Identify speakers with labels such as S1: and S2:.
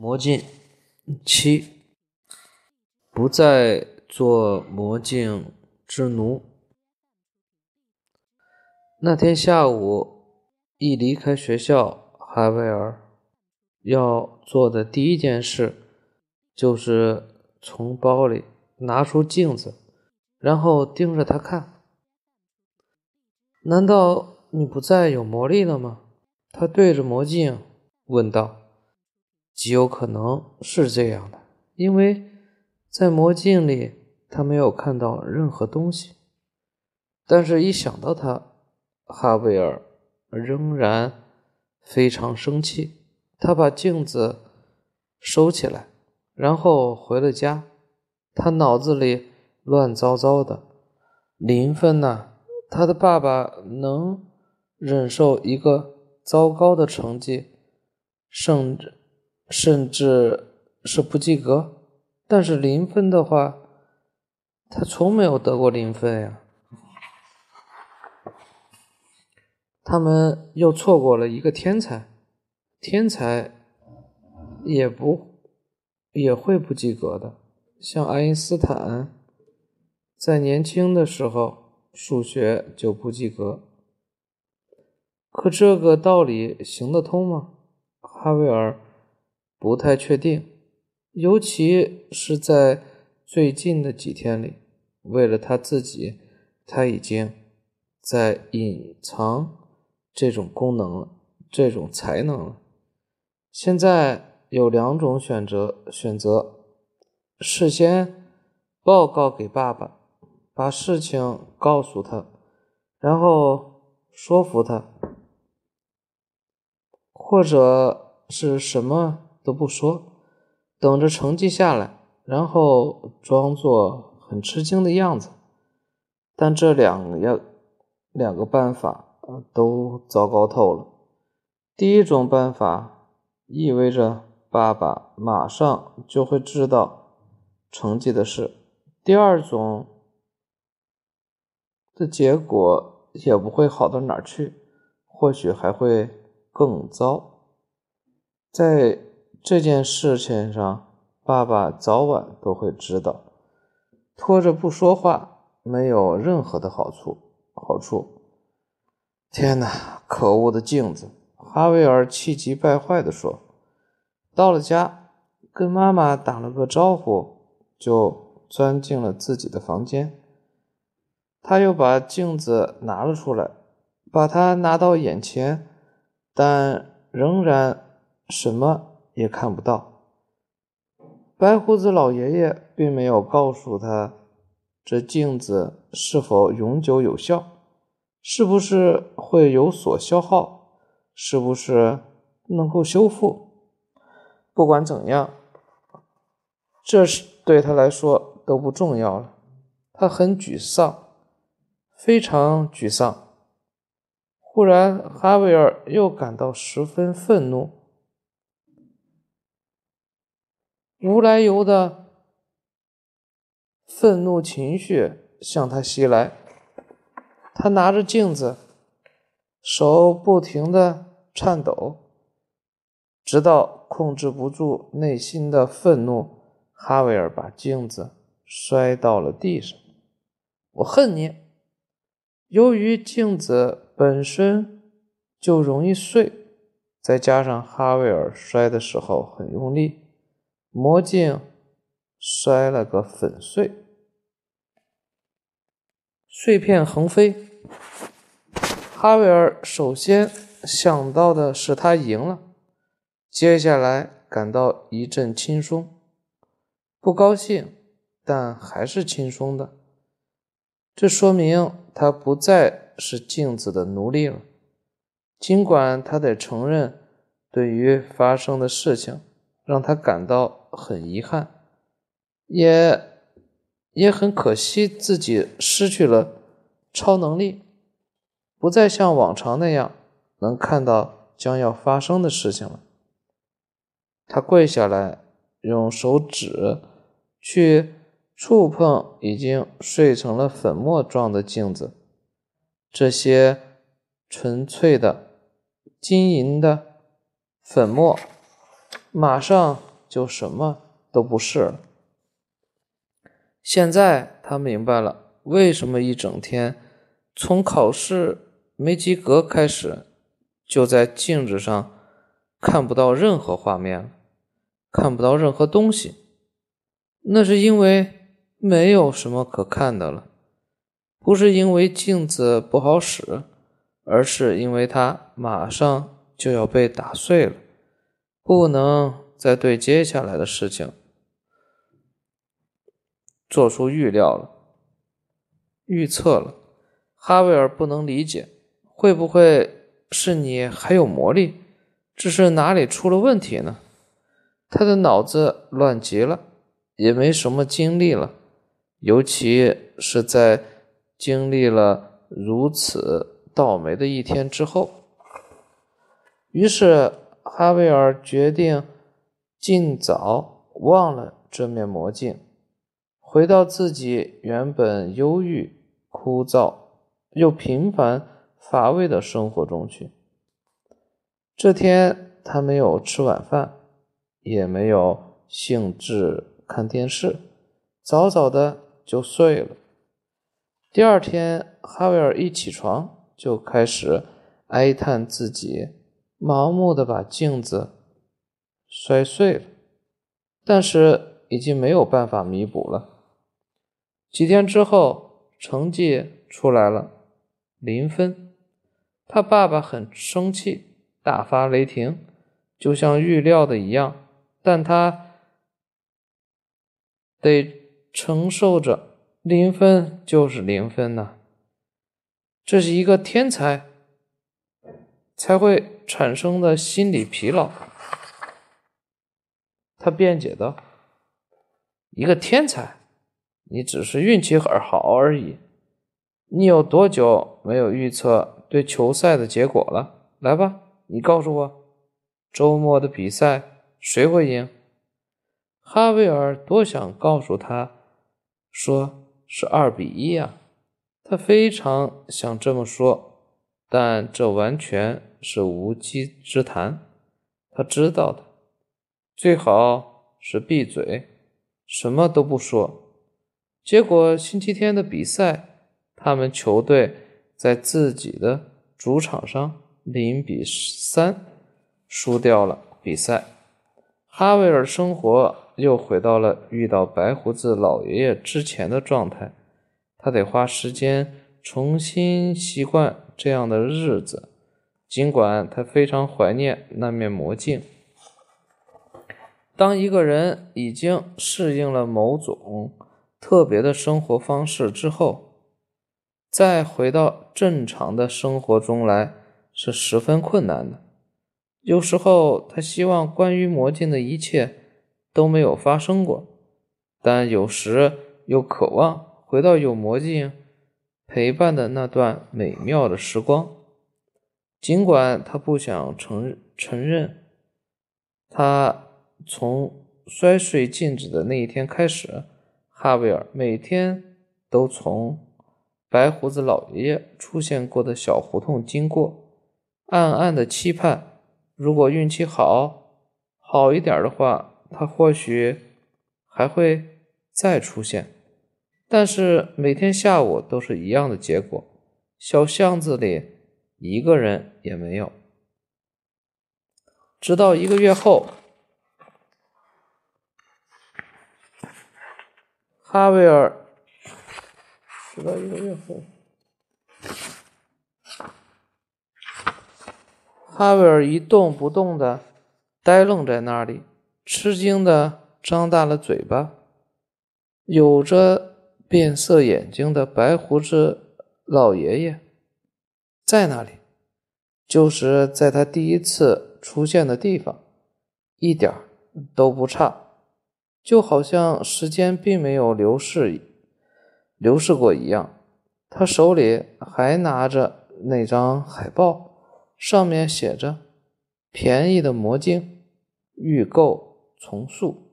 S1: 魔镜七，不再做魔镜之奴。那天下午一离开学校，哈维尔要做的第一件事就是从包里拿出镜子，然后盯着它看。难道你不再有魔力了吗？他对着魔镜问道。极有可能是这样的，因为在魔镜里他没有看到任何东西。但是，一想到他，哈维尔仍然非常生气。他把镜子收起来，然后回了家。他脑子里乱糟糟的。林芬呐，他的爸爸能忍受一个糟糕的成绩，甚至。甚至是不及格，但是零分的话，他从没有得过零分呀。他们又错过了一个天才，天才也不也会不及格的。像爱因斯坦，在年轻的时候数学就不及格。可这个道理行得通吗？哈维尔。不太确定，尤其是在最近的几天里，为了他自己，他已经在隐藏这种功能了，这种才能了。现在有两种选择：选择事先报告给爸爸，把事情告诉他，然后说服他，或者是什么？都不说，等着成绩下来，然后装作很吃惊的样子。但这两样两个办法都糟糕透了。第一种办法意味着爸爸马上就会知道成绩的事，第二种的结果也不会好到哪儿去，或许还会更糟。在这件事情上，爸爸早晚都会知道。拖着不说话没有任何的好处。好处！天哪，可恶的镜子！哈维尔气急败坏地说。到了家，跟妈妈打了个招呼，就钻进了自己的房间。他又把镜子拿了出来，把它拿到眼前，但仍然什么。也看不到。白胡子老爷爷并没有告诉他，这镜子是否永久有效，是不是会有所消耗，是不是能够修复。不管怎样，这是对他来说都不重要了。他很沮丧，非常沮丧。忽然，哈维尔又感到十分愤怒。无来由的愤怒情绪向他袭来，他拿着镜子，手不停的颤抖，直到控制不住内心的愤怒，哈维尔把镜子摔到了地上。我恨你！由于镜子本身就容易碎，再加上哈维尔摔的时候很用力。魔镜摔了个粉碎，碎片横飞。哈维尔首先想到的是他赢了，接下来感到一阵轻松，不高兴，但还是轻松的。这说明他不再是镜子的奴隶了，尽管他得承认，对于发生的事情。让他感到很遗憾，也也很可惜自己失去了超能力，不再像往常那样能看到将要发生的事情了。他跪下来，用手指去触碰已经碎成了粉末状的镜子，这些纯粹的金银的粉末。马上就什么都不是了。现在他明白了，为什么一整天从考试没及格开始，就在镜子上看不到任何画面，看不到任何东西。那是因为没有什么可看的了，不是因为镜子不好使，而是因为它马上就要被打碎了，不能在对接下来的事情。做出预料了，预测了。哈维尔不能理解，会不会是你还有魔力，只是哪里出了问题呢？他的脑子乱极了，也没什么精力了，尤其是在经历了如此倒霉的一天之后。于是，哈维尔决定尽早忘了这面魔镜。回到自己原本忧郁、枯燥又平凡乏味的生活中去。这天，他没有吃晚饭，也没有兴致看电视，早早的就睡了。第二天，哈维尔一起床就开始哀叹自己盲目的把镜子摔碎了，但是已经没有办法弥补了。几天之后，成绩出来了，零分。他爸爸很生气，大发雷霆，就像预料的一样。但他得承受着零分就是零分呐，这是一个天才才会产生的心理疲劳。他辩解道：“一个天才。”你只是运气很好而已。你有多久没有预测对球赛的结果了？来吧，你告诉我，周末的比赛谁会赢？哈维尔多想告诉他，说是二比一啊，他非常想这么说，但这完全是无稽之谈。他知道的，最好是闭嘴，什么都不说。结果星期天的比赛，他们球队在自己的主场上零比三输掉了比赛。哈维尔生活又回到了遇到白胡子老爷爷之前的状态，他得花时间重新习惯这样的日子。尽管他非常怀念那面魔镜。当一个人已经适应了某种，特别的生活方式之后，再回到正常的生活中来是十分困难的。有时候他希望关于魔镜的一切都没有发生过，但有时又渴望回到有魔镜陪伴的那段美妙的时光。尽管他不想承承认，他从摔碎镜子的那一天开始。哈维尔每天都从白胡子老爷爷出现过的小胡同经过，暗暗的期盼，如果运气好好一点的话，他或许还会再出现。但是每天下午都是一样的结果，小巷子里一个人也没有。直到一个月后。哈维尔直到一个月后，哈维尔一动不动的呆愣在那里，吃惊的张大了嘴巴。有着变色眼睛的白胡子老爷爷在那里，就是在他第一次出现的地方，一点都不差。就好像时间并没有流逝，流逝过一样。他手里还拿着那张海报，上面写着“便宜的魔镜，预购从速”。